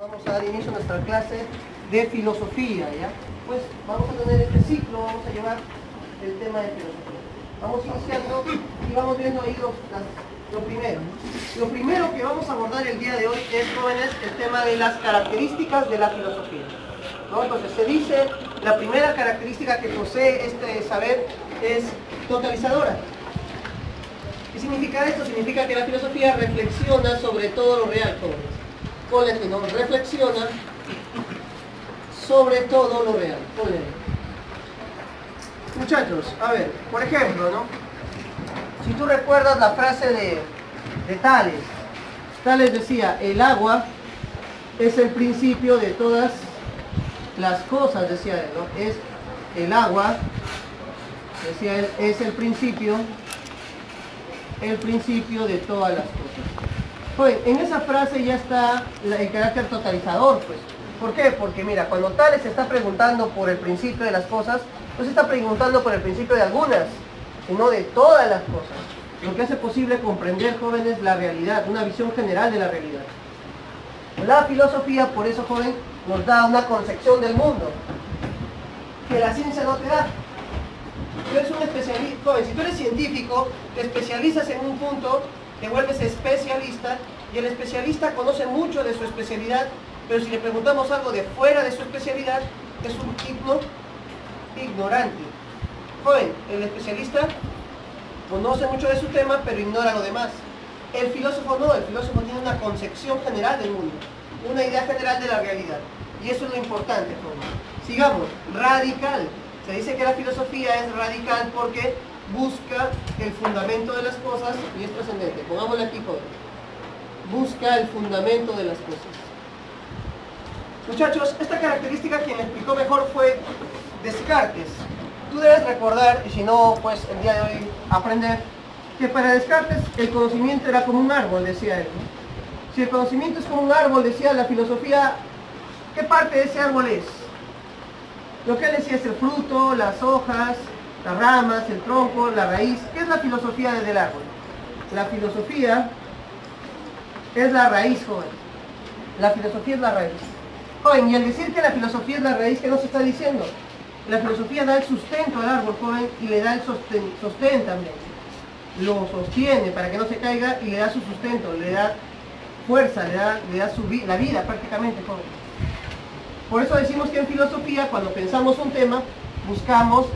Vamos a dar inicio a nuestra clase de filosofía. Pues vamos a tener este ciclo, vamos a llevar el tema de filosofía. Vamos iniciando y vamos viendo ahí los, las- lo primero. Lo primero que vamos a abordar el día de hoy es, jóvenes, el tema de las características de la filosofía. Entonces se dice, la primera característica que posee este saber es totalizadora. ¿Qué significa esto? Significa que la filosofía reflexiona sobre todo lo real, jóvenes. ¿No? Reflexiona sobre todo lo real. Muchachos, a ver, por ejemplo, ¿no? Si tú recuerdas la frase de, de Tales, Tales decía, el agua es el principio de todas las cosas, decía él, ¿no? Es el agua, decía él, es el principio, el principio de todas las cosas. Pues en esa frase ya está el carácter totalizador, pues. ¿Por qué? Porque mira, cuando Tales está preguntando por el principio de las cosas, no se está preguntando por el principio de algunas, sino de todas las cosas. Lo que hace posible comprender, jóvenes, la realidad, una visión general de la realidad. La filosofía, por eso, joven, nos da una concepción del mundo que la ciencia no te da. Tú eres un especialista, joven, si tú eres científico, te especializas en un punto, te vuelves especialista y el especialista conoce mucho de su especialidad, pero si le preguntamos algo de fuera de su especialidad, es un igno, ignorante. Joven, el especialista conoce mucho de su tema, pero ignora lo demás. El filósofo no, el filósofo tiene una concepción general del mundo, una idea general de la realidad. Y eso es lo importante, joven. Sigamos, radical. Se dice que la filosofía es radical porque busca el fundamento de las cosas y es trascendente. Pongámosle aquí, joven. Busca el fundamento de las cosas. Muchachos, esta característica quien explicó mejor fue Descartes. Tú debes recordar, y si no, pues el día de hoy aprender, que para Descartes el conocimiento era como un árbol, decía él. Si el conocimiento es como un árbol, decía la filosofía, ¿qué parte de ese árbol es? Lo que él decía es el fruto, las hojas, las ramas, el tronco, la raíz. ¿Qué es la filosofía del árbol? La filosofía es la raíz, joven. La filosofía es la raíz. Joven, y al decir que la filosofía es la raíz, ¿qué nos está diciendo? La filosofía da el sustento al árbol, joven, y le da el sostén, sostén también. Lo sostiene para que no se caiga y le da su sustento, le da fuerza, le da, le da su vi- la vida prácticamente, joven. Por eso decimos que en filosofía, cuando pensamos un tema, buscamos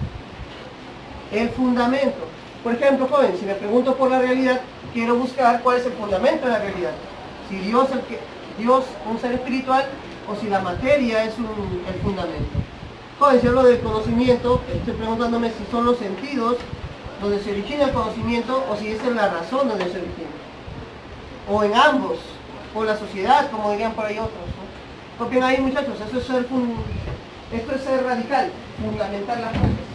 el fundamento. Por ejemplo, joven, si me pregunto por la realidad, quiero buscar cuál es el fundamento de la realidad. Si Dios, el que, Dios un ser espiritual, o si la materia es el fundamento. Joven, si hablo del conocimiento, estoy preguntándome si son los sentidos donde se origina el conocimiento o si esa es la razón donde se origina. O en ambos, o la sociedad, como dirían por ahí otros. ¿no? Copien ahí muchachos, eso es ser esto es ser radical, fundamentar las cosas.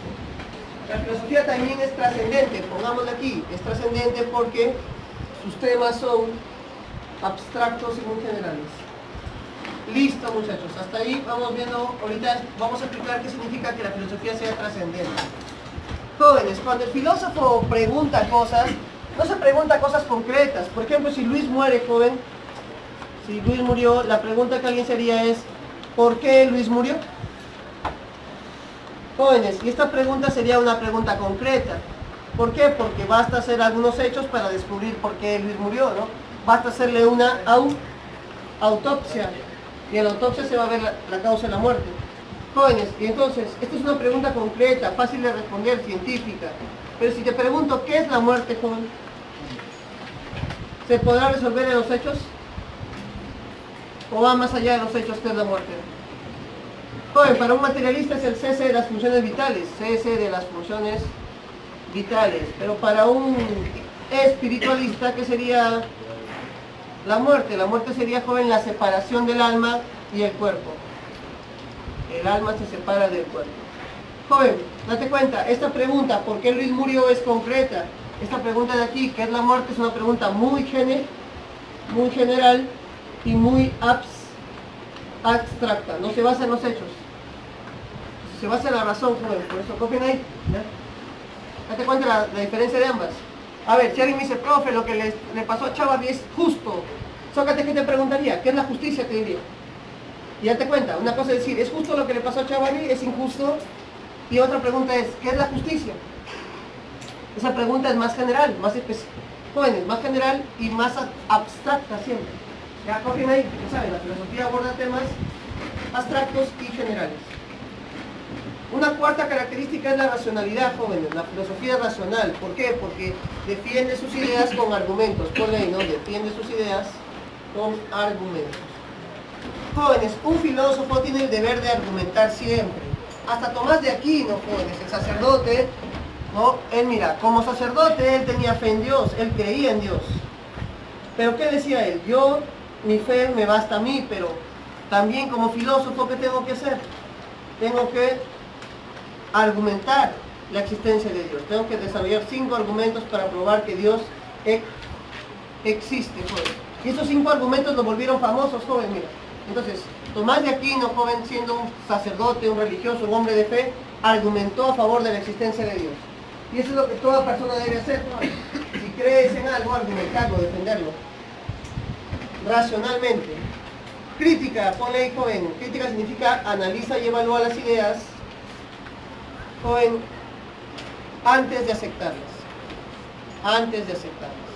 La filosofía también es trascendente, pongámoslo aquí, es trascendente porque sus temas son abstractos y muy generales. Listo muchachos, hasta ahí vamos viendo, ahorita vamos a explicar qué significa que la filosofía sea trascendente. Jóvenes, cuando el filósofo pregunta cosas, no se pregunta cosas concretas. Por ejemplo, si Luis muere, joven, si Luis murió, la pregunta que alguien sería es, ¿por qué Luis murió? Jóvenes, y esta pregunta sería una pregunta concreta. ¿Por qué? Porque basta hacer algunos hechos para descubrir por qué Luis murió, ¿no? Basta hacerle una au- autopsia y en la autopsia se va a ver la, causa de la muerte. Jóvenes, y entonces, esta es una pregunta concreta, fácil de responder, científica. Pero si te pregunto, ¿qué es la muerte, joven? ¿Se podrá resolver en los hechos? ¿O va más allá de los hechos, qué es la muerte? Joven, para un materialista es el cese de las funciones vitales, cese de las funciones vitales. Pero para un espiritualista, ¿qué sería la muerte? La muerte sería, joven, la separación del alma y el cuerpo. El alma se separa del cuerpo. Joven, date cuenta, esta pregunta, ¿por qué Luis murió? es concreta. Esta pregunta de aquí, ¿qué es la muerte? Es una pregunta muy, gene- muy general y muy abs- abstracta. No se basa en los hechos. Se basa en la razón, joven. Por eso copien ahí. ¿ya? Date cuenta la, diferencia de ambas. A ver, si alguien me dice, profe, lo que le, pasó a Chava es justo. Sócrates, ¿qué te preguntaría? ¿Qué es la justicia? Te diría. Y ya te cuenta, una cosa es decir, ¿es justo lo que le pasó a Chavani? ¿Es injusto? Y otra pregunta es, ¿qué es la justicia? Esa pregunta es más general, más específica. Jóvenes, más general y más abstracta siempre. Ya cogen ahí, ya saben, la filosofía aborda temas abstractos y generales. Una cuarta característica es la racionalidad, jóvenes. La filosofía racional. ¿Por qué? Porque defiende sus ideas con argumentos. Por ley, ¿no? Defiende sus ideas con argumentos. Jóvenes, un filósofo tiene el deber de argumentar siempre. Hasta Tomás de Aquino, jóvenes, el sacerdote, ¿no? Él, mira, como sacerdote, él tenía fe en Dios, él creía en Dios. Pero ¿qué decía él? Yo, mi fe me basta a mí, pero también como filósofo, ¿qué tengo que hacer? Tengo que argumentar la existencia de Dios. Tengo que desarrollar cinco argumentos para probar que Dios existe, joven. Y esos cinco argumentos los volvieron famosos, joven, mira. Entonces, Tomás de Aquino, joven, siendo un sacerdote, un religioso, un hombre de fe, argumentó a favor de la existencia de Dios. Y eso es lo que toda persona debe hacer. Si crees en algo, argumentarlo, defenderlo. Racionalmente. Crítica, ponle ahí, joven. Crítica significa analiza y evalúa las ideas, joven, antes de aceptarlas. Antes de aceptarlas.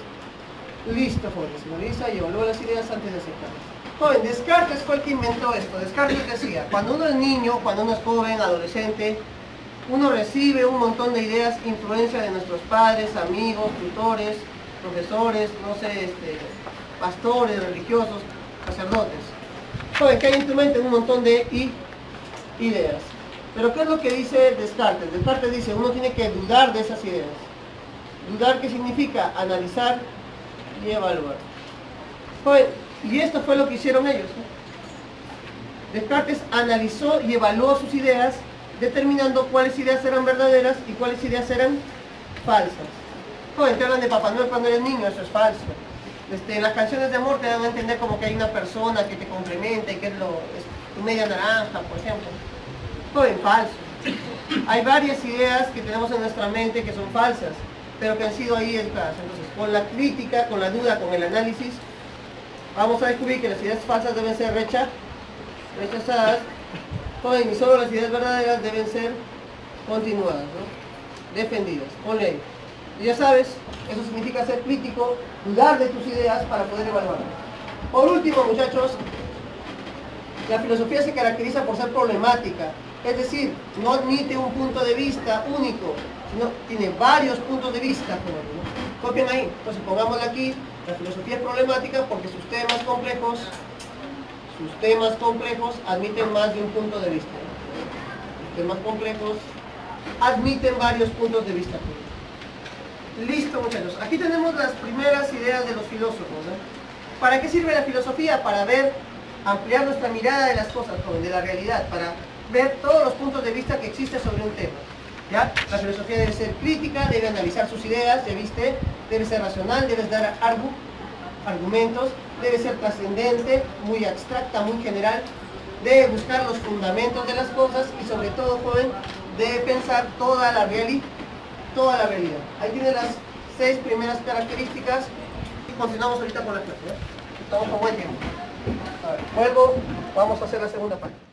Listo, joven. Analiza y evalúa las ideas antes de aceptarlas. Joven, Descartes fue el que inventó esto. Descartes decía, cuando uno es niño, cuando uno es joven, adolescente, uno recibe un montón de ideas, influencia de nuestros padres, amigos, tutores, profesores, no sé, este, pastores, religiosos, sacerdotes. Joven, que hay en tu mente un montón de ideas. Pero ¿qué es lo que dice Descartes? Descartes dice, uno tiene que dudar de esas ideas. Dudar qué significa analizar y evaluar. Y esto fue lo que hicieron ellos. Descartes analizó y evaluó sus ideas, determinando cuáles ideas eran verdaderas y cuáles ideas eran falsas. Joven, te hablan de Papá Noel cuando eres niño, eso es falso. Este, las canciones de amor te dan a entender como que hay una persona que te complementa y que es, lo, media naranja, por ejemplo. Joven, falso. Hay varias ideas que tenemos en nuestra mente que son falsas, pero que han sido ahí entradas. Entonces, con la crítica, con la duda, con el análisis, vamos a descubrir que las ideas falsas deben ser rechazadas y solo las ideas verdaderas deben ser continuadas, ¿no? defendidas. Ponle ahí. Y ya sabes, eso significa ser crítico, dudar de tus ideas para poder evaluarlas. Por último, muchachos, la filosofía se caracteriza por ser problemática, es decir, no admite un punto de vista único, sino tiene varios puntos de vista. ¿no? Copien ahí. Entonces pongámosle aquí, la filosofía es problemática porque sus temas complejos, sus temas complejos admiten más de un punto de vista. Los temas complejos admiten varios puntos de vista. Listo, muchachos. Aquí tenemos las primeras ideas de los filósofos. ¿Para qué sirve la filosofía? Para ver, ampliar nuestra mirada de las cosas, de la realidad, para ver todos los puntos de vista que existen sobre un tema. ¿ya? La filosofía debe ser crítica, debe analizar sus ideas, ya viste, debe ser racional, debe dar argumentos, debe ser trascendente, muy abstracta, muy general, debe buscar los fundamentos de las cosas y sobre todo, joven, debe pensar toda la, realidad, toda la realidad. Ahí tiene las seis primeras características y continuamos ahorita con la clase. Estamos con buen tiempo. luego vamos a hacer la segunda parte.